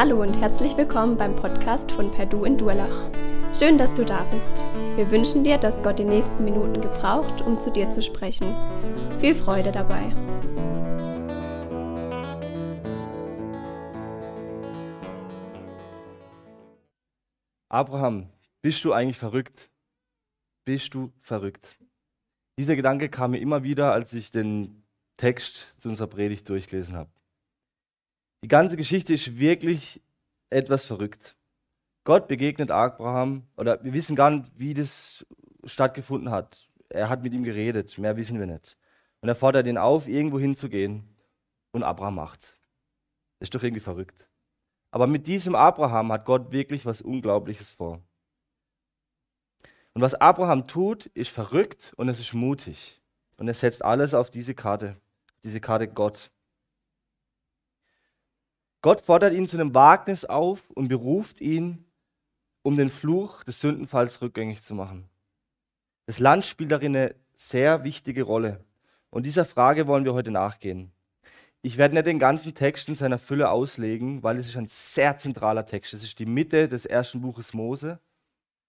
Hallo und herzlich willkommen beim Podcast von Perdu in Durlach. Schön, dass du da bist. Wir wünschen dir, dass Gott die nächsten Minuten gebraucht, um zu dir zu sprechen. Viel Freude dabei. Abraham, bist du eigentlich verrückt? Bist du verrückt? Dieser Gedanke kam mir immer wieder, als ich den Text zu unserer Predigt durchgelesen habe. Die ganze Geschichte ist wirklich etwas verrückt. Gott begegnet Abraham, oder wir wissen gar nicht, wie das stattgefunden hat. Er hat mit ihm geredet, mehr wissen wir nicht. Und er fordert ihn auf, irgendwo hinzugehen. Und Abraham macht's. Das ist doch irgendwie verrückt. Aber mit diesem Abraham hat Gott wirklich was Unglaubliches vor. Und was Abraham tut, ist verrückt und es ist mutig. Und er setzt alles auf diese Karte, diese Karte Gott. Gott fordert ihn zu einem Wagnis auf und beruft ihn, um den Fluch des Sündenfalls rückgängig zu machen. Das Land spielt darin eine sehr wichtige Rolle. Und dieser Frage wollen wir heute nachgehen. Ich werde nicht den ganzen Text in seiner Fülle auslegen, weil es ist ein sehr zentraler Text. Es ist die Mitte des ersten Buches Mose.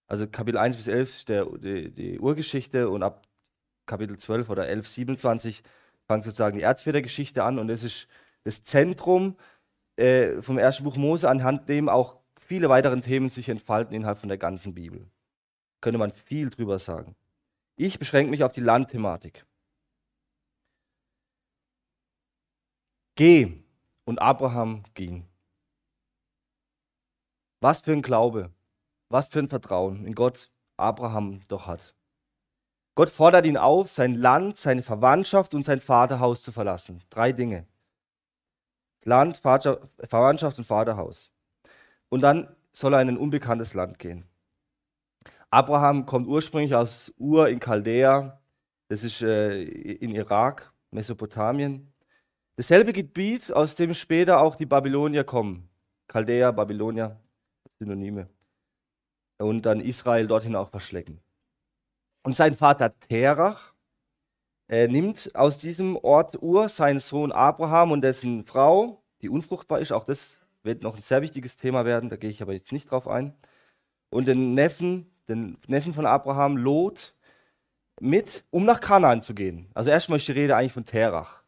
Also Kapitel 1 bis 11 ist der, die, die Urgeschichte und ab Kapitel 12 oder 11, 27 fängt sozusagen die Erzvätergeschichte an und es ist das Zentrum äh, vom ersten Buch Mose, anhand dem auch viele weitere Themen sich entfalten innerhalb von der ganzen Bibel. Könnte man viel drüber sagen. Ich beschränke mich auf die Landthematik. Geh. Und Abraham ging. Was für ein Glaube, was für ein Vertrauen in Gott Abraham doch hat. Gott fordert ihn auf, sein Land, seine Verwandtschaft und sein Vaterhaus zu verlassen. Drei Dinge. Land, Verwandtschaft und Vaterhaus. Und dann soll er in ein unbekanntes Land gehen. Abraham kommt ursprünglich aus Ur in Chaldea, das ist äh, in Irak, Mesopotamien. Dasselbe Gebiet, aus dem später auch die Babylonier kommen. Chaldea, Babylonier, Synonyme. Und dann Israel dorthin auch verschlecken. Und sein Vater Terach äh, nimmt aus diesem Ort Ur seinen Sohn Abraham und dessen Frau, die unfruchtbar ist. Auch das wird noch ein sehr wichtiges Thema werden, da gehe ich aber jetzt nicht drauf ein. Und den Neffen, den Neffen von Abraham, Lot, mit, um nach Kanaan zu gehen. Also erstmal ist die Rede eigentlich von Terach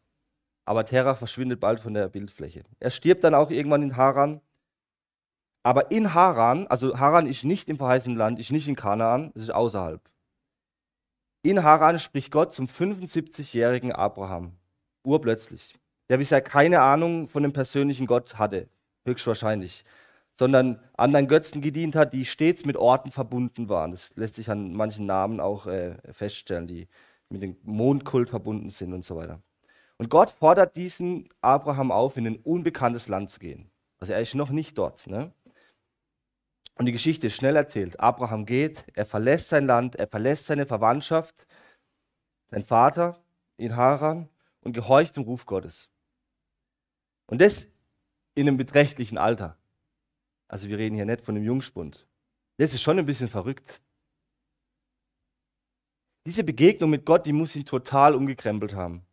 aber Terach verschwindet bald von der Bildfläche. Er stirbt dann auch irgendwann in Haran. Aber in Haran, also Haran ist nicht im verheißenen Land, ist nicht in Kanaan, es ist außerhalb. In Haran spricht Gott zum 75-jährigen Abraham, urplötzlich, der bisher keine Ahnung von dem persönlichen Gott hatte, höchstwahrscheinlich, sondern anderen Götzen gedient hat, die stets mit Orten verbunden waren. Das lässt sich an manchen Namen auch äh, feststellen, die mit dem Mondkult verbunden sind und so weiter. Und Gott fordert diesen Abraham auf, in ein unbekanntes Land zu gehen. Also er ist noch nicht dort. Ne? Und die Geschichte ist schnell erzählt. Abraham geht, er verlässt sein Land, er verlässt seine Verwandtschaft, sein Vater in Haran und gehorcht dem Ruf Gottes. Und das in einem beträchtlichen Alter. Also wir reden hier nicht von einem Jungspund. Das ist schon ein bisschen verrückt. Diese Begegnung mit Gott, die muss ihn total umgekrempelt haben.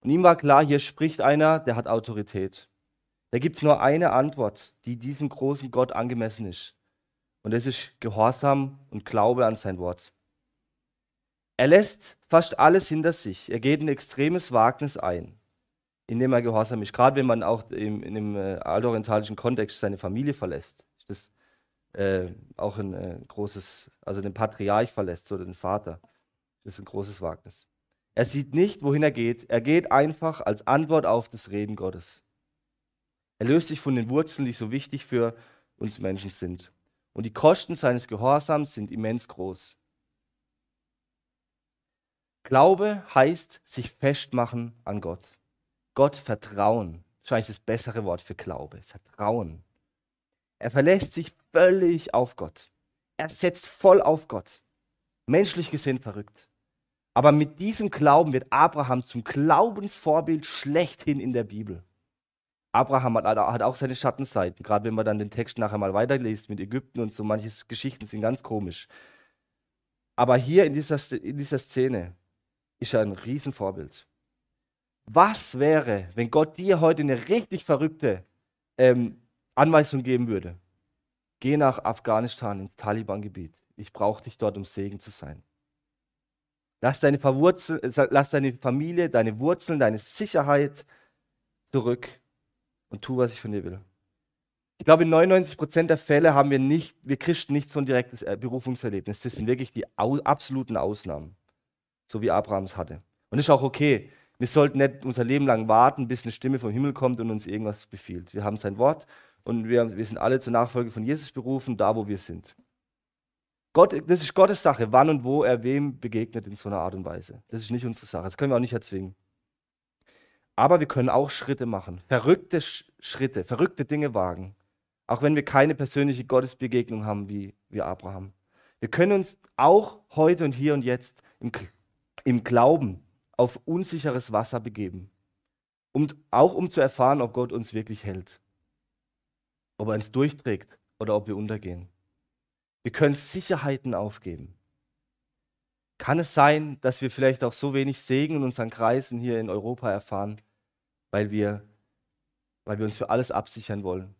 Und ihm war klar, hier spricht einer, der hat Autorität. Da gibt es nur eine Antwort, die diesem großen Gott angemessen ist. Und das ist Gehorsam und Glaube an sein Wort. Er lässt fast alles hinter sich. Er geht ein extremes Wagnis ein, indem er gehorsam ist. Gerade wenn man auch im, in dem äh, altorientalischen Kontext seine Familie verlässt. Das äh, auch ein äh, großes, also den Patriarch verlässt oder den Vater. Das ist ein großes Wagnis. Er sieht nicht, wohin er geht. Er geht einfach als Antwort auf das Reden Gottes. Er löst sich von den Wurzeln, die so wichtig für uns Menschen sind. Und die Kosten seines Gehorsams sind immens groß. Glaube heißt sich festmachen an Gott. Gott vertrauen. Wahrscheinlich das bessere Wort für Glaube. Vertrauen. Er verlässt sich völlig auf Gott. Er setzt voll auf Gott. Menschlich gesehen verrückt. Aber mit diesem Glauben wird Abraham zum Glaubensvorbild schlechthin in der Bibel. Abraham hat, hat auch seine Schattenseiten, gerade wenn man dann den Text nachher mal weiterliest mit Ägypten und so, manche Geschichten sind ganz komisch. Aber hier in dieser, in dieser Szene ist er ein Riesenvorbild. Was wäre, wenn Gott dir heute eine richtig verrückte ähm, Anweisung geben würde, geh nach Afghanistan ins Taliban-Gebiet. Ich brauche dich dort, um Segen zu sein. Lass deine, lass deine Familie, deine Wurzeln, deine Sicherheit zurück und tu, was ich von dir will. Ich glaube, in 99 Prozent der Fälle haben wir nicht, wir Christen nicht so ein direktes äh, Berufungserlebnis. Das sind wirklich die absoluten Ausnahmen, so wie Abrahams hatte. Und das ist auch okay. Wir sollten nicht unser Leben lang warten, bis eine Stimme vom Himmel kommt und uns irgendwas befiehlt. Wir haben sein Wort und wir, wir sind alle zur Nachfolge von Jesus berufen, da wo wir sind. Gott, das ist Gottes Sache, wann und wo er wem begegnet in so einer Art und Weise. Das ist nicht unsere Sache. Das können wir auch nicht erzwingen. Aber wir können auch Schritte machen, verrückte Schritte, verrückte Dinge wagen. Auch wenn wir keine persönliche Gottesbegegnung haben wie, wie Abraham. Wir können uns auch heute und hier und jetzt im, im Glauben auf unsicheres Wasser begeben. Um, auch um zu erfahren, ob Gott uns wirklich hält. Ob er uns durchträgt oder ob wir untergehen. Wir können Sicherheiten aufgeben. Kann es sein, dass wir vielleicht auch so wenig Segen in unseren Kreisen hier in Europa erfahren, weil wir, weil wir uns für alles absichern wollen?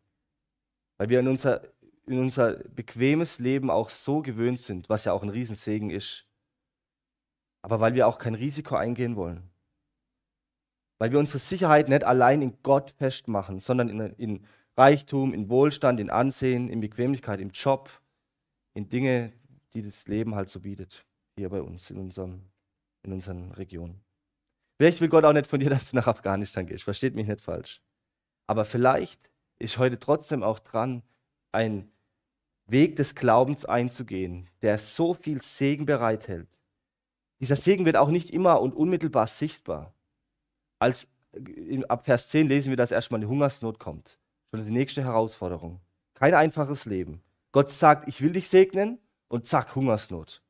Weil wir in unser, in unser bequemes Leben auch so gewöhnt sind, was ja auch ein Riesensegen ist. Aber weil wir auch kein Risiko eingehen wollen. Weil wir unsere Sicherheit nicht allein in Gott festmachen, sondern in, in Reichtum, in Wohlstand, in Ansehen, in Bequemlichkeit, im Job, in Dinge, die das Leben halt so bietet, hier bei uns, in, unserem, in unseren Regionen. Vielleicht will Gott auch nicht von dir, dass du nach Afghanistan gehst, versteht mich nicht falsch. Aber vielleicht ist heute trotzdem auch dran, einen Weg des Glaubens einzugehen, der so viel Segen bereithält. Dieser Segen wird auch nicht immer und unmittelbar sichtbar. Als, ab Vers 10 lesen wir, dass erstmal eine Hungersnot kommt. Schon die nächste Herausforderung. Kein einfaches Leben. Gott sagt, ich will dich segnen und zack, Hungersnot.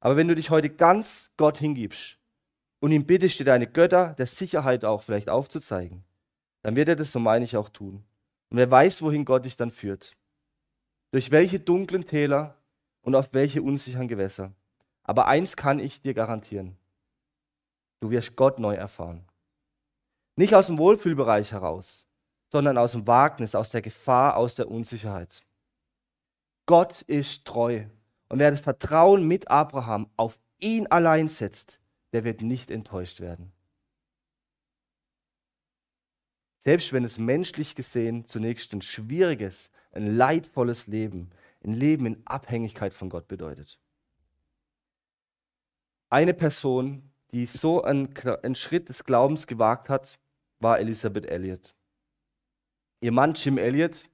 Aber wenn du dich heute ganz Gott hingibst und ihm bittest, dir deine Götter der Sicherheit auch vielleicht aufzuzeigen, dann wird er das, so meine ich, auch tun. Und wer weiß, wohin Gott dich dann führt. Durch welche dunklen Täler und auf welche unsicheren Gewässer. Aber eins kann ich dir garantieren. Du wirst Gott neu erfahren. Nicht aus dem Wohlfühlbereich heraus, sondern aus dem Wagnis, aus der Gefahr, aus der Unsicherheit. Gott ist treu. Und wer das Vertrauen mit Abraham auf ihn allein setzt, der wird nicht enttäuscht werden. Selbst wenn es menschlich gesehen zunächst ein schwieriges, ein leidvolles Leben, ein Leben in Abhängigkeit von Gott bedeutet. Eine Person, die so einen, einen Schritt des Glaubens gewagt hat, war Elisabeth Elliot. Ihr Mann Jim Elliot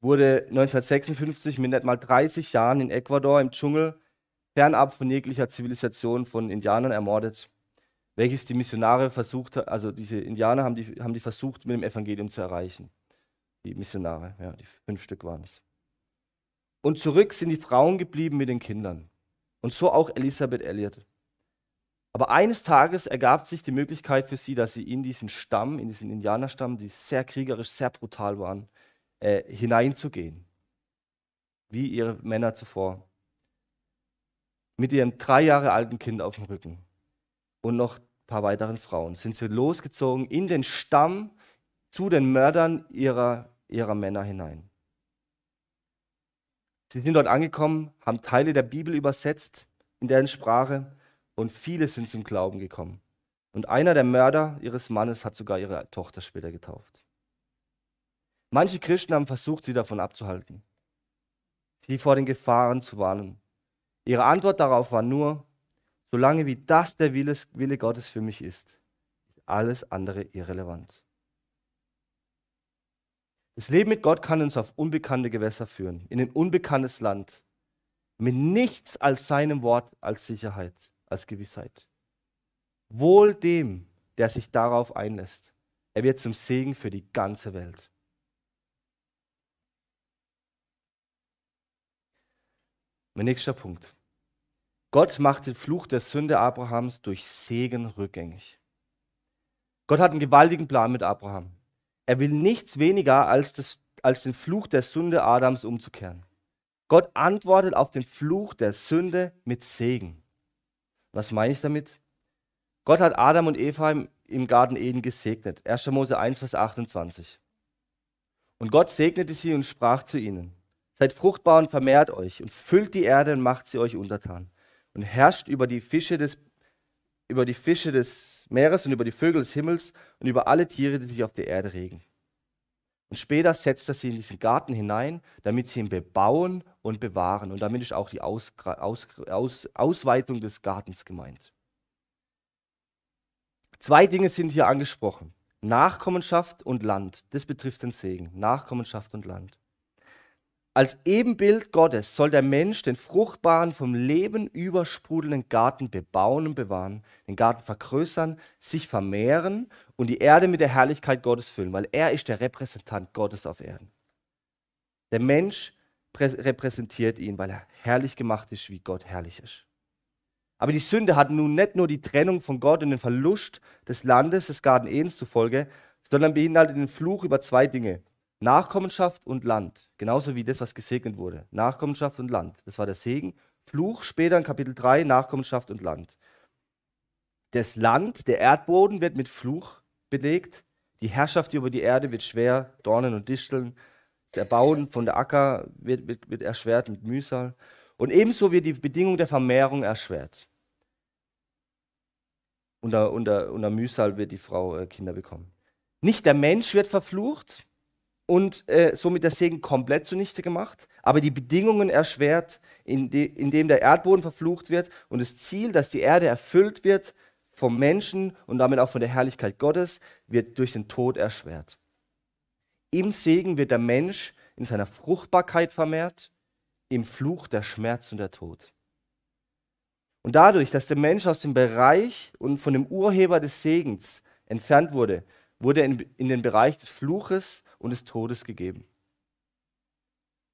wurde 1956 mit nicht mal 30 Jahren in Ecuador im Dschungel fernab von jeglicher Zivilisation von Indianern ermordet, welches die Missionare versucht also diese Indianer haben die, haben die versucht, mit dem Evangelium zu erreichen. Die Missionare, ja, die fünf Stück waren es. Und zurück sind die Frauen geblieben mit den Kindern. Und so auch Elisabeth Elliot. Aber eines Tages ergab sich die Möglichkeit für sie, dass sie in diesen Stamm, in diesen Indianerstamm, die sehr kriegerisch, sehr brutal waren, äh, hineinzugehen, wie ihre Männer zuvor, mit ihrem drei Jahre alten Kind auf dem Rücken und noch ein paar weiteren Frauen, sind sie losgezogen in den Stamm zu den Mördern ihrer, ihrer Männer hinein. Sie sind dort angekommen, haben Teile der Bibel übersetzt in deren Sprache und viele sind zum Glauben gekommen. Und einer der Mörder ihres Mannes hat sogar ihre Tochter später getauft. Manche Christen haben versucht, sie davon abzuhalten, sie vor den Gefahren zu warnen. Ihre Antwort darauf war nur, solange wie das der Wille, Gottes für mich ist, ist alles andere irrelevant. Das Leben mit Gott kann uns auf unbekannte Gewässer führen, in ein unbekanntes Land, mit nichts als seinem Wort als Sicherheit, als Gewissheit. Wohl dem, der sich darauf einlässt. Er wird zum Segen für die ganze Welt. Mein nächster Punkt. Gott macht den Fluch der Sünde Abrahams durch Segen rückgängig. Gott hat einen gewaltigen Plan mit Abraham. Er will nichts weniger als, das, als den Fluch der Sünde Adams umzukehren. Gott antwortet auf den Fluch der Sünde mit Segen. Was meine ich damit? Gott hat Adam und Eva im, im Garten Eden gesegnet. 1. Mose 1, Vers 28. Und Gott segnete sie und sprach zu ihnen, seid fruchtbar und vermehrt euch und füllt die Erde und macht sie euch untertan und herrscht über die Fische des, über die Fische des Meeres und über die Vögel des Himmels und über alle Tiere, die sich auf der Erde regen. Und später setzt er sie in diesen Garten hinein, damit sie ihn bebauen und bewahren. Und damit ist auch die Aus, Aus, Aus, Ausweitung des Gartens gemeint. Zwei Dinge sind hier angesprochen. Nachkommenschaft und Land. Das betrifft den Segen. Nachkommenschaft und Land. Als Ebenbild Gottes soll der Mensch den fruchtbaren, vom Leben übersprudelnden Garten bebauen und bewahren, den Garten vergrößern, sich vermehren und die Erde mit der Herrlichkeit Gottes füllen, weil er ist der Repräsentant Gottes auf Erden. Der Mensch repräsentiert ihn, weil er herrlich gemacht ist, wie Gott herrlich ist. Aber die Sünde hat nun nicht nur die Trennung von Gott und den Verlust des Landes, des Garten Edens zufolge, sondern beinhaltet den Fluch über zwei Dinge. Nachkommenschaft und Land. Genauso wie das, was gesegnet wurde. Nachkommenschaft und Land. Das war der Segen. Fluch später in Kapitel 3, Nachkommenschaft und Land. Das Land, der Erdboden wird mit Fluch belegt. Die Herrschaft über die Erde wird schwer, Dornen und Disteln. Das Erbauen von der Acker wird, wird, wird erschwert mit Mühsal. Und ebenso wird die Bedingung der Vermehrung erschwert. Unter, unter, unter Mühsal wird die Frau äh, Kinder bekommen. Nicht der Mensch wird verflucht, und äh, somit der Segen komplett zunichte gemacht, aber die Bedingungen erschwert, indem in der Erdboden verflucht wird und das Ziel, dass die Erde erfüllt wird vom Menschen und damit auch von der Herrlichkeit Gottes, wird durch den Tod erschwert. Im Segen wird der Mensch in seiner Fruchtbarkeit vermehrt, im Fluch der Schmerz und der Tod. Und dadurch, dass der Mensch aus dem Bereich und von dem Urheber des Segens entfernt wurde, wurde er in, in den Bereich des Fluches und des Todes gegeben.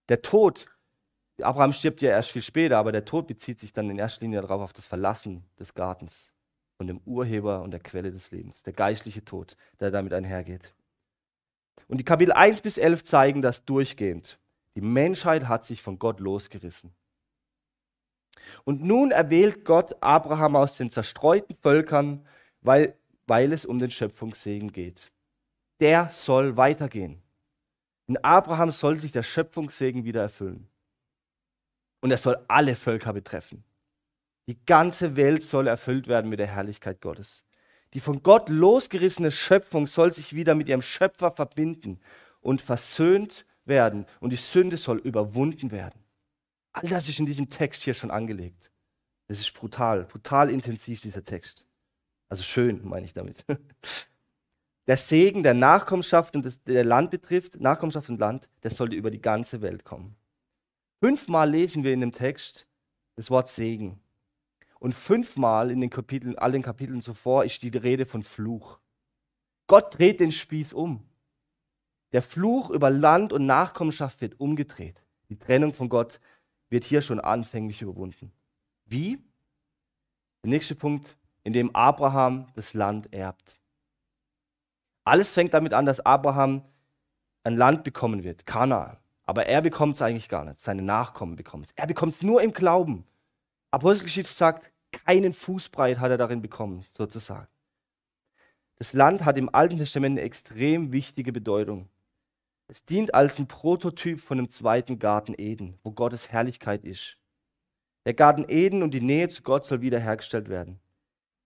Der Tod, Abraham stirbt ja erst viel später, aber der Tod bezieht sich dann in erster Linie darauf auf das Verlassen des Gartens von dem Urheber und der Quelle des Lebens, der geistliche Tod, der damit einhergeht. Und die Kapitel 1 bis 11 zeigen das durchgehend. Die Menschheit hat sich von Gott losgerissen. Und nun erwählt Gott Abraham aus den zerstreuten Völkern, weil, weil es um den Schöpfungssegen geht der soll weitergehen. In Abraham soll sich der Schöpfungssegen wieder erfüllen. Und er soll alle Völker betreffen. Die ganze Welt soll erfüllt werden mit der Herrlichkeit Gottes. Die von Gott losgerissene Schöpfung soll sich wieder mit ihrem Schöpfer verbinden und versöhnt werden. Und die Sünde soll überwunden werden. All das ist in diesem Text hier schon angelegt. Das ist brutal, brutal intensiv, dieser Text. Also schön, meine ich damit. Der Segen der Nachkommenschaft und des, der Land betrifft, Nachkommenschaft und Land, das sollte über die ganze Welt kommen. Fünfmal lesen wir in dem Text das Wort Segen. Und fünfmal in den Kapiteln, all Kapiteln zuvor ist die Rede von Fluch. Gott dreht den Spieß um. Der Fluch über Land und Nachkommenschaft wird umgedreht. Die Trennung von Gott wird hier schon anfänglich überwunden. Wie? Der nächste Punkt, in dem Abraham das Land erbt. Alles fängt damit an, dass Abraham ein Land bekommen wird, Kanaan. Aber er bekommt es eigentlich gar nicht. Seine Nachkommen bekommen es. Er bekommt es nur im Glauben. Apostelgeschichte sagt, keinen Fußbreit hat er darin bekommen, sozusagen. Das Land hat im Alten Testament eine extrem wichtige Bedeutung. Es dient als ein Prototyp von dem zweiten Garten Eden, wo Gottes Herrlichkeit ist. Der Garten Eden und die Nähe zu Gott soll wiederhergestellt werden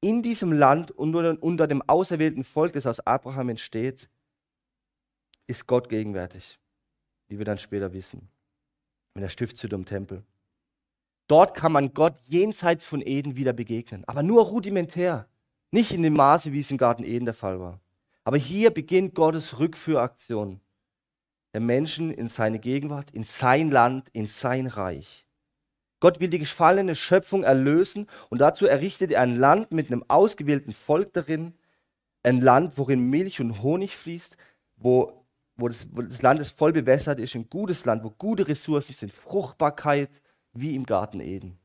in diesem Land unter, unter dem auserwählten Volk, das aus Abraham entsteht, ist Gott gegenwärtig, wie wir dann später wissen, in der Stiftshütte im Tempel. Dort kann man Gott jenseits von Eden wieder begegnen, aber nur rudimentär, nicht in dem Maße, wie es im Garten Eden der Fall war. Aber hier beginnt Gottes Rückführaktion der Menschen in seine Gegenwart, in sein Land, in sein Reich. Gott will die gefallene Schöpfung erlösen und dazu errichtet er ein Land mit einem ausgewählten Volk darin, ein Land, worin Milch und Honig fließt, wo, wo, das, wo das Land voll bewässert ist, ein gutes Land, wo gute Ressourcen sind, Fruchtbarkeit wie im Garten Eden.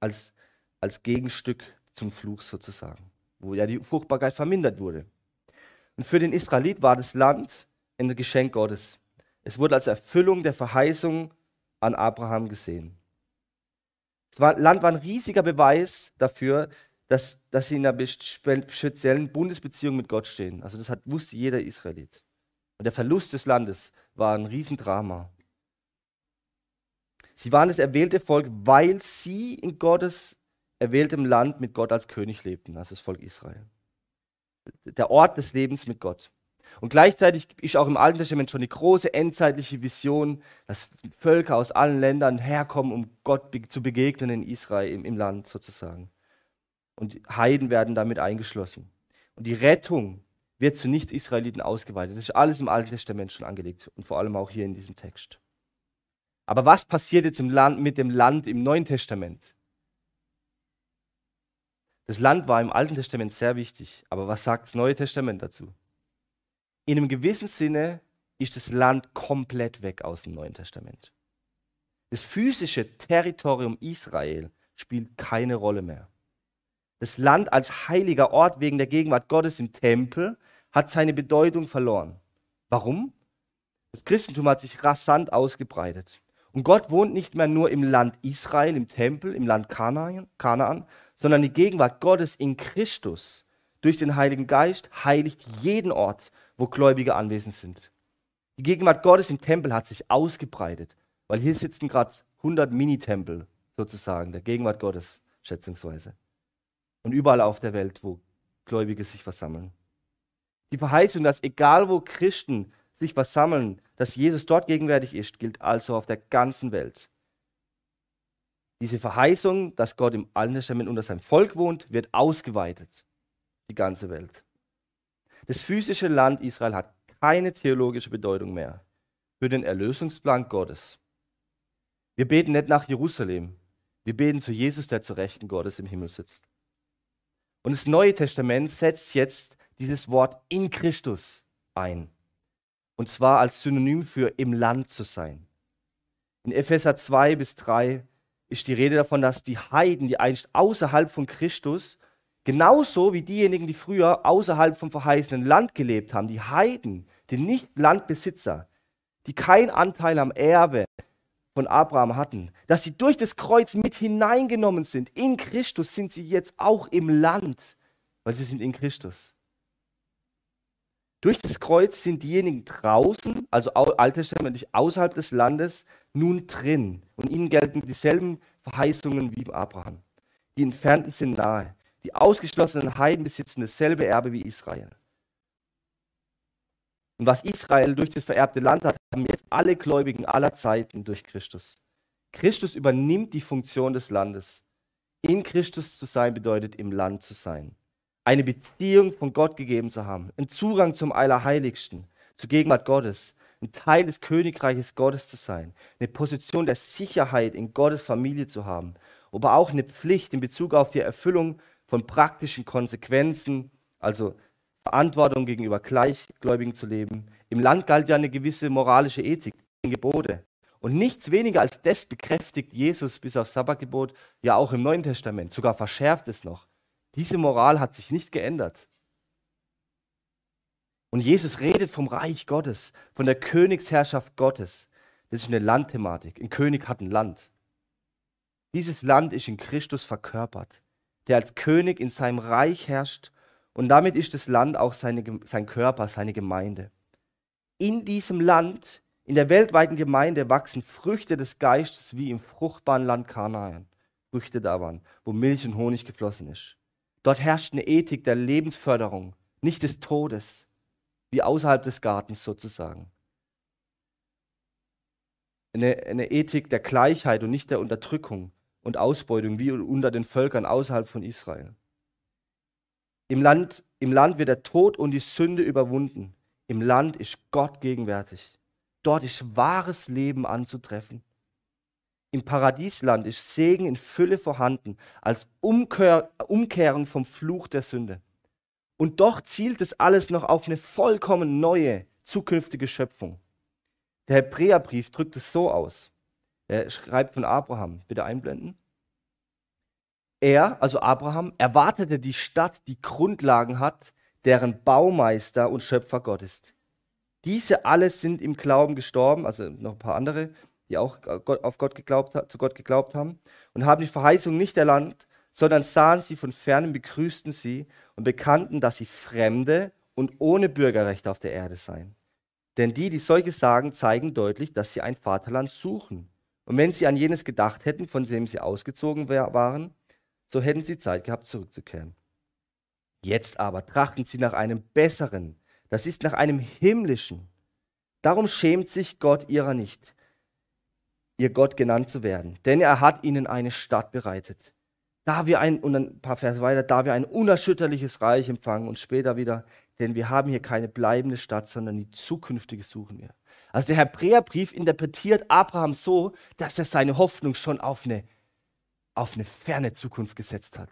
Als, als Gegenstück zum Fluch sozusagen, wo ja die Fruchtbarkeit vermindert wurde. Und für den Israelit war das Land ein Geschenk Gottes. Es wurde als Erfüllung der Verheißung an Abraham gesehen. Das Land war ein riesiger Beweis dafür, dass, dass sie in einer speziellen Bundesbeziehung mit Gott stehen. Also das hat, wusste jeder Israelit. Und der Verlust des Landes war ein Riesendrama. Sie waren das erwählte Volk, weil sie in Gottes erwähltem Land mit Gott als König lebten, also das Volk Israel. Der Ort des Lebens mit Gott. Und gleichzeitig ist auch im Alten Testament schon die große endzeitliche Vision, dass Völker aus allen Ländern herkommen, um Gott zu begegnen in Israel, im, im Land sozusagen. Und Heiden werden damit eingeschlossen. Und die Rettung wird zu Nicht-Israeliten ausgeweitet. Das ist alles im Alten Testament schon angelegt und vor allem auch hier in diesem Text. Aber was passiert jetzt im Land, mit dem Land im Neuen Testament? Das Land war im Alten Testament sehr wichtig, aber was sagt das Neue Testament dazu? In einem gewissen Sinne ist das Land komplett weg aus dem Neuen Testament. Das physische Territorium Israel spielt keine Rolle mehr. Das Land als heiliger Ort wegen der Gegenwart Gottes im Tempel hat seine Bedeutung verloren. Warum? Das Christentum hat sich rasant ausgebreitet. Und Gott wohnt nicht mehr nur im Land Israel, im Tempel, im Land Kanaan, sondern die Gegenwart Gottes in Christus durch den Heiligen Geist heiligt jeden Ort, wo Gläubige anwesend sind. Die Gegenwart Gottes im Tempel hat sich ausgebreitet, weil hier sitzen gerade 100 Mini-Tempel sozusagen, der Gegenwart Gottes schätzungsweise. Und überall auf der Welt, wo Gläubige sich versammeln. Die Verheißung, dass egal wo Christen sich versammeln, dass Jesus dort gegenwärtig ist, gilt also auf der ganzen Welt. Diese Verheißung, dass Gott im Alten Testament unter seinem Volk wohnt, wird ausgeweitet. Die ganze Welt. Das physische Land Israel hat keine theologische Bedeutung mehr für den Erlösungsplan Gottes. Wir beten nicht nach Jerusalem, wir beten zu Jesus, der zur Rechten Gottes im Himmel sitzt. Und das Neue Testament setzt jetzt dieses Wort in Christus ein. Und zwar als Synonym für im Land zu sein. In Epheser 2 bis 3 ist die Rede davon, dass die Heiden, die einst außerhalb von Christus, genauso wie diejenigen, die früher außerhalb vom verheißenen Land gelebt haben, die Heiden, die Nicht-Landbesitzer, die keinen Anteil am Erbe von Abraham hatten, dass sie durch das Kreuz mit hineingenommen sind. In Christus sind sie jetzt auch im Land, weil sie sind in Christus. Durch das Kreuz sind diejenigen draußen, also alttestamentlich außerhalb des Landes, nun drin. Und ihnen gelten dieselben Verheißungen wie Abraham. Die Entfernten sind nahe. Die ausgeschlossenen Heiden besitzen dasselbe Erbe wie Israel. Und was Israel durch das vererbte Land hat, haben jetzt alle Gläubigen aller Zeiten durch Christus. Christus übernimmt die Funktion des Landes. In Christus zu sein bedeutet, im Land zu sein eine Beziehung von Gott gegeben zu haben, einen Zugang zum Allerheiligsten, zur Gegenwart Gottes, ein Teil des Königreiches Gottes zu sein, eine Position der Sicherheit in Gottes Familie zu haben, aber auch eine Pflicht in Bezug auf die Erfüllung von praktischen Konsequenzen, also Verantwortung gegenüber Gleichgläubigen zu leben. Im Land galt ja eine gewisse moralische Ethik, Gebote. Und nichts weniger als das bekräftigt Jesus bis aufs Sabbatgebot ja auch im Neuen Testament, sogar verschärft es noch. Diese Moral hat sich nicht geändert. Und Jesus redet vom Reich Gottes, von der Königsherrschaft Gottes. Das ist eine Landthematik. Ein König hat ein Land. Dieses Land ist in Christus verkörpert, der als König in seinem Reich herrscht. Und damit ist das Land auch seine, sein Körper, seine Gemeinde. In diesem Land, in der weltweiten Gemeinde, wachsen Früchte des Geistes wie im fruchtbaren Land Kanaan. Früchte da waren, wo Milch und Honig geflossen ist. Dort herrscht eine Ethik der Lebensförderung, nicht des Todes, wie außerhalb des Gartens sozusagen. Eine, eine Ethik der Gleichheit und nicht der Unterdrückung und Ausbeutung, wie unter den Völkern außerhalb von Israel. Im Land, Im Land wird der Tod und die Sünde überwunden. Im Land ist Gott gegenwärtig. Dort ist wahres Leben anzutreffen. Im Paradiesland ist Segen in Fülle vorhanden, als Umkehr, Umkehrung vom Fluch der Sünde. Und doch zielt es alles noch auf eine vollkommen neue, zukünftige Schöpfung. Der Hebräerbrief drückt es so aus. Er schreibt von Abraham, bitte einblenden. Er, also Abraham, erwartete die Stadt, die Grundlagen hat, deren Baumeister und Schöpfer Gott ist. Diese alle sind im Glauben gestorben, also noch ein paar andere, die auch auf Gott geglaubt, zu Gott geglaubt haben, und haben die Verheißung nicht erlangt, sondern sahen sie von fernem, begrüßten sie und bekannten, dass sie Fremde und ohne Bürgerrecht auf der Erde seien. Denn die, die solches sagen, zeigen deutlich, dass sie ein Vaterland suchen. Und wenn sie an jenes gedacht hätten, von dem sie ausgezogen waren, so hätten sie Zeit gehabt, zurückzukehren. Jetzt aber trachten sie nach einem besseren, das ist nach einem himmlischen. Darum schämt sich Gott ihrer nicht, ihr Gott genannt zu werden, denn er hat ihnen eine Stadt bereitet. Da wir ein, und ein paar Verse weiter, da wir ein unerschütterliches Reich empfangen und später wieder, denn wir haben hier keine bleibende Stadt, sondern die zukünftige suchen wir. Also der Hebräerbrief interpretiert Abraham so, dass er seine Hoffnung schon auf eine, auf eine ferne Zukunft gesetzt hat,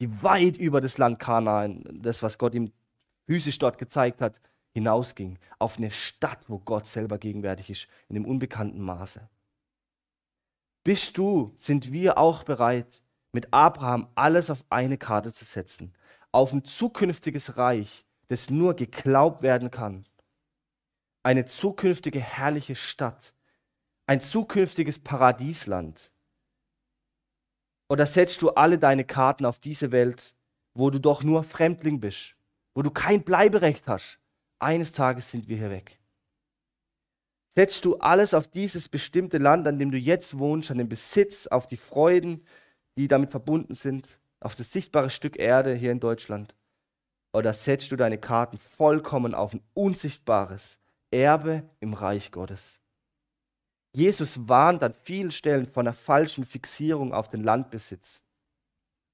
die weit über das Land Kanaan, das, was Gott ihm physisch dort gezeigt hat, hinausging, auf eine Stadt, wo Gott selber gegenwärtig ist, in dem unbekannten Maße. Bist du, sind wir auch bereit, mit Abraham alles auf eine Karte zu setzen, auf ein zukünftiges Reich, das nur geglaubt werden kann, eine zukünftige herrliche Stadt, ein zukünftiges Paradiesland? Oder setzt du alle deine Karten auf diese Welt, wo du doch nur Fremdling bist, wo du kein Bleiberecht hast? Eines Tages sind wir hier weg. Setzt du alles auf dieses bestimmte Land, an dem du jetzt wohnst, an den Besitz, auf die Freuden, die damit verbunden sind, auf das sichtbare Stück Erde hier in Deutschland? Oder setzt du deine Karten vollkommen auf ein unsichtbares, Erbe im Reich Gottes. Jesus warnt an vielen Stellen von einer falschen Fixierung auf den Landbesitz.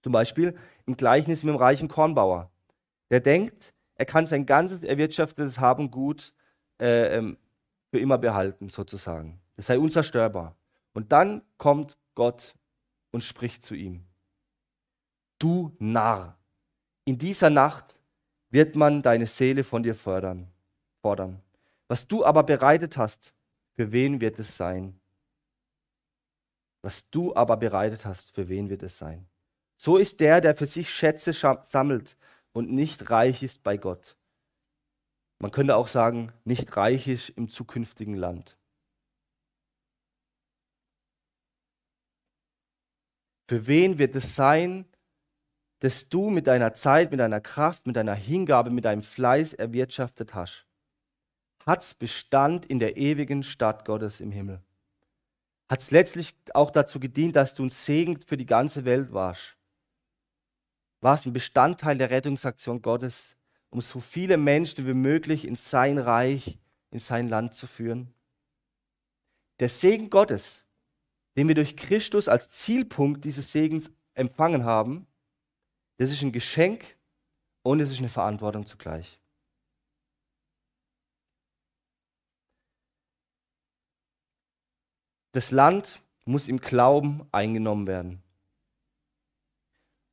Zum Beispiel im Gleichnis mit dem reichen Kornbauer. Der denkt, er kann sein ganzes erwirtschaftetes Haben gut äh, ähm, für immer behalten, sozusagen. Das sei unzerstörbar. Und dann kommt Gott und spricht zu ihm. Du Narr, in dieser Nacht wird man deine Seele von dir fördern, fordern. Was du aber bereitet hast, für wen wird es sein? Was du aber bereitet hast, für wen wird es sein? So ist der, der für sich Schätze sammelt und nicht reich ist bei Gott. Man könnte auch sagen, nicht reich ist im zukünftigen Land. Für wen wird es sein, dass du mit deiner Zeit, mit deiner Kraft, mit deiner Hingabe, mit deinem Fleiß erwirtschaftet hast? Hat es Bestand in der ewigen Stadt Gottes im Himmel. Hat es letztlich auch dazu gedient, dass du ein Segen für die ganze Welt warst. War es ein Bestandteil der Rettungsaktion Gottes, um so viele Menschen wie möglich in sein Reich, in sein Land zu führen? Der Segen Gottes, den wir durch Christus als Zielpunkt dieses Segens empfangen haben, das ist ein Geschenk und es ist eine Verantwortung zugleich. Das Land muss im Glauben eingenommen werden.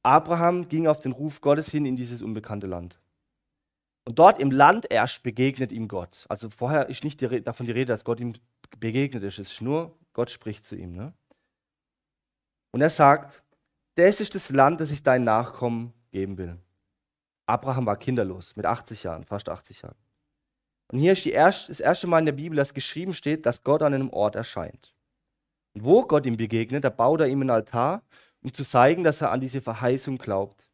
Abraham ging auf den Ruf Gottes hin in dieses unbekannte Land. Und dort im Land erst begegnet ihm Gott. Also vorher ist nicht die davon die Rede, dass Gott ihm begegnet ist. Es ist nur, Gott spricht zu ihm. Ne? Und er sagt, das ist das Land, das ich deinen Nachkommen geben will. Abraham war kinderlos, mit 80 Jahren, fast 80 Jahren. Und hier ist erste, das erste Mal in der Bibel, dass geschrieben steht, dass Gott an einem Ort erscheint. Und wo Gott ihm begegnet, da baut er ihm einen Altar, um zu zeigen, dass er an diese Verheißung glaubt.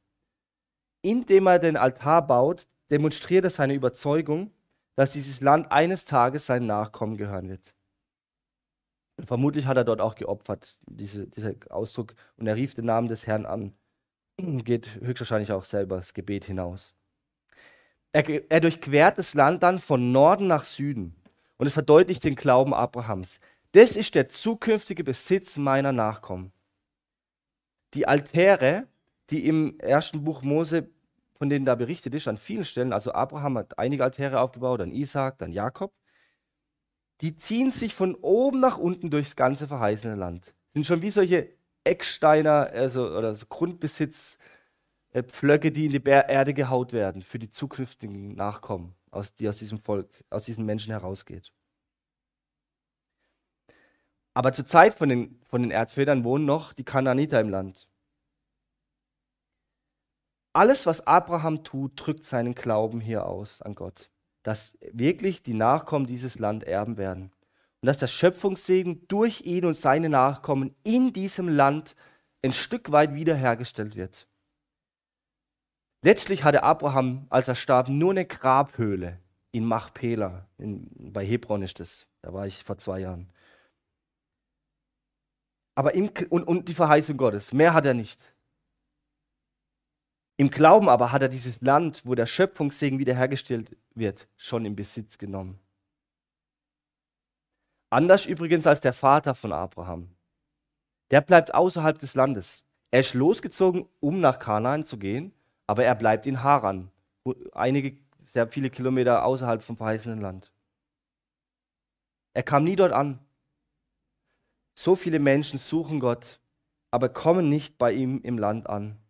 Indem er den Altar baut, demonstriert er seine Überzeugung, dass dieses Land eines Tages seinen Nachkommen gehören wird. Und vermutlich hat er dort auch geopfert, diese, dieser Ausdruck, und er rief den Namen des Herrn an. Geht höchstwahrscheinlich auch selber das Gebet hinaus. Er, er durchquert das Land dann von Norden nach Süden und es verdeutlicht den Glauben Abrahams. Das ist der zukünftige Besitz meiner Nachkommen. Die Altäre, die im ersten Buch Mose, von denen da berichtet ist, an vielen Stellen, also Abraham hat einige Altäre aufgebaut, dann Isaac, dann Jakob, die ziehen sich von oben nach unten durchs ganze verheißene Land. Sind schon wie solche Ecksteiner also, oder so Grundbesitzpflöcke, die in die Erde gehaut werden für die zukünftigen Nachkommen, aus, die aus diesem Volk, aus diesen Menschen herausgeht. Aber zur Zeit von den, von den Erzvätern wohnen noch die Kanaaniter im Land. Alles, was Abraham tut, drückt seinen Glauben hier aus an Gott, dass wirklich die Nachkommen dieses Land erben werden und dass der Schöpfungssegen durch ihn und seine Nachkommen in diesem Land ein Stück weit wiederhergestellt wird. Letztlich hatte Abraham, als er starb, nur eine Grabhöhle in Machpela, in, bei Hebron ist das. Da war ich vor zwei Jahren. Aber im, und, und die Verheißung Gottes, mehr hat er nicht. Im Glauben aber hat er dieses Land, wo der Schöpfungssegen wiederhergestellt wird, schon in Besitz genommen. Anders übrigens als der Vater von Abraham. Der bleibt außerhalb des Landes. Er ist losgezogen, um nach Kanaan zu gehen, aber er bleibt in Haran, einige, sehr viele Kilometer außerhalb vom verheißenen Land. Er kam nie dort an. So viele Menschen suchen Gott, aber kommen nicht bei ihm im Land an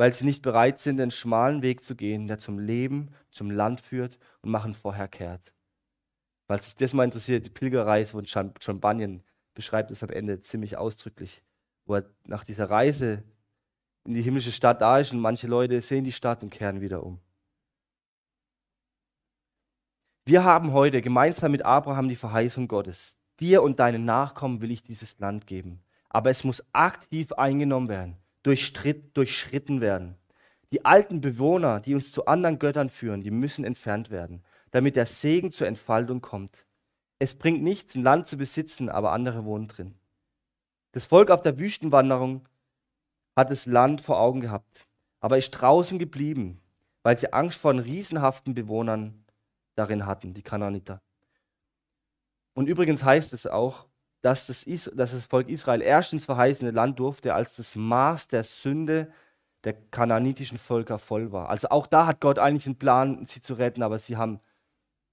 weil sie nicht bereit sind, den schmalen Weg zu gehen, der zum Leben, zum Land führt und machen vorher kehrt. Falls sich das mal interessiert, die Pilgerreise von John Bunyan beschreibt es am Ende ziemlich ausdrücklich, wo er nach dieser Reise in die himmlische Stadt da ist und manche Leute sehen die Stadt und kehren wieder um. Wir haben heute gemeinsam mit Abraham die Verheißung Gottes. Dir und deinen Nachkommen will ich dieses Land geben. Aber es muss aktiv eingenommen werden durchschritten werden. Die alten Bewohner, die uns zu anderen Göttern führen, die müssen entfernt werden, damit der Segen zur Entfaltung kommt. Es bringt nichts, ein Land zu besitzen, aber andere wohnen drin. Das Volk auf der Wüstenwanderung hat das Land vor Augen gehabt, aber ist draußen geblieben, weil sie Angst vor den riesenhaften Bewohnern darin hatten, die Kananiter. Und übrigens heißt es auch, dass das, dass das Volk Israel erst ins verheißene Land durfte, als das Maß der Sünde der kananitischen Völker voll war. Also auch da hat Gott eigentlich einen Plan, sie zu retten, aber sie haben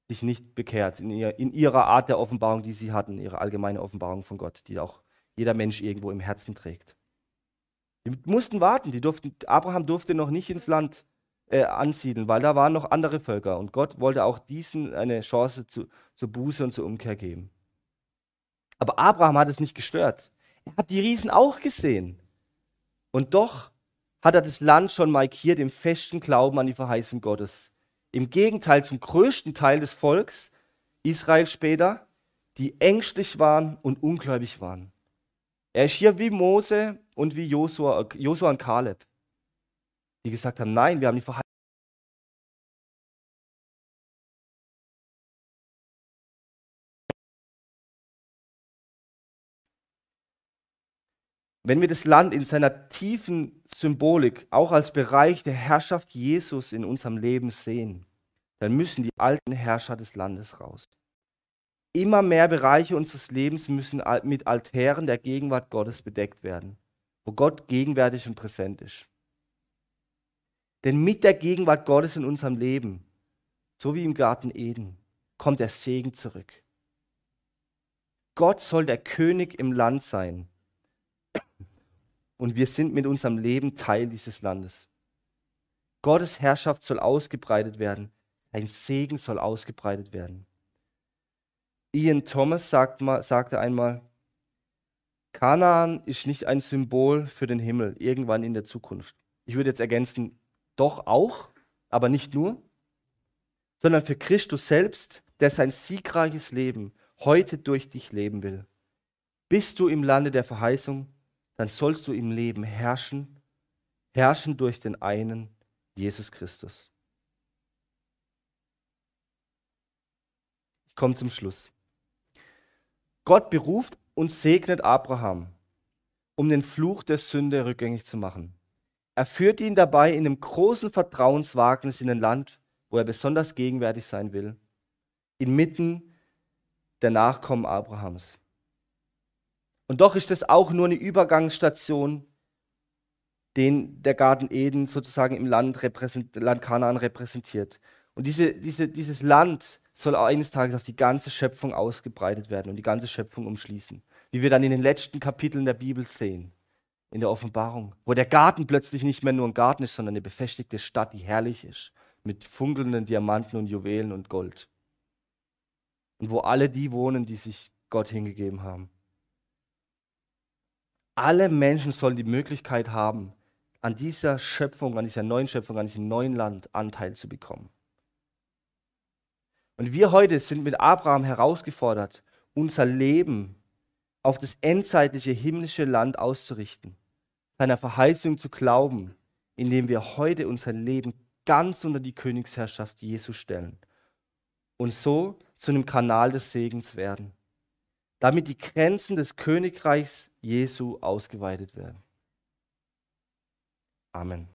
sich nicht bekehrt in, ihr, in ihrer Art der Offenbarung, die sie hatten, ihre allgemeine Offenbarung von Gott, die auch jeder Mensch irgendwo im Herzen trägt. Die mussten warten, die durften, Abraham durfte noch nicht ins Land äh, ansiedeln, weil da waren noch andere Völker und Gott wollte auch diesen eine Chance zu, zur Buße und zur Umkehr geben. Aber Abraham hat es nicht gestört. Er hat die Riesen auch gesehen. Und doch hat er das Land schon markiert im festen Glauben an die Verheißung Gottes. Im Gegenteil zum größten Teil des Volks, Israel später, die ängstlich waren und ungläubig waren. Er ist hier wie Mose und wie Josua, und Kaleb, die gesagt haben, nein, wir haben die Verheißung Wenn wir das Land in seiner tiefen Symbolik auch als Bereich der Herrschaft Jesus in unserem Leben sehen, dann müssen die alten Herrscher des Landes raus. Immer mehr Bereiche unseres Lebens müssen mit Altären der Gegenwart Gottes bedeckt werden, wo Gott gegenwärtig und präsent ist. Denn mit der Gegenwart Gottes in unserem Leben, so wie im Garten Eden, kommt der Segen zurück. Gott soll der König im Land sein und wir sind mit unserem Leben Teil dieses Landes. Gottes Herrschaft soll ausgebreitet werden. Ein Segen soll ausgebreitet werden. Ian Thomas sagt mal, sagte einmal, Kanaan ist nicht ein Symbol für den Himmel irgendwann in der Zukunft. Ich würde jetzt ergänzen, doch auch, aber nicht nur, sondern für Christus selbst, der sein siegreiches Leben heute durch dich leben will. Bist du im Lande der Verheißung, dann sollst du im Leben herrschen, herrschen durch den einen, Jesus Christus. Ich komme zum Schluss. Gott beruft und segnet Abraham, um den Fluch der Sünde rückgängig zu machen. Er führt ihn dabei in einem großen Vertrauenswagnis in ein Land, wo er besonders gegenwärtig sein will, inmitten der Nachkommen Abrahams. Und doch ist es auch nur eine Übergangsstation, den der Garten Eden sozusagen im Land, Land Kanaan repräsentiert. Und diese, diese, dieses Land soll eines Tages auf die ganze Schöpfung ausgebreitet werden und die ganze Schöpfung umschließen. Wie wir dann in den letzten Kapiteln der Bibel sehen, in der Offenbarung, wo der Garten plötzlich nicht mehr nur ein Garten ist, sondern eine befestigte Stadt, die herrlich ist, mit funkelnden Diamanten und Juwelen und Gold. Und wo alle die wohnen, die sich Gott hingegeben haben. Alle Menschen sollen die Möglichkeit haben, an dieser Schöpfung, an dieser neuen Schöpfung, an diesem neuen Land Anteil zu bekommen. Und wir heute sind mit Abraham herausgefordert, unser Leben auf das endzeitliche himmlische Land auszurichten, seiner Verheißung zu glauben, indem wir heute unser Leben ganz unter die Königsherrschaft Jesu stellen und so zu einem Kanal des Segens werden, damit die Grenzen des Königreichs Jesu ausgeweitet werden. Amen.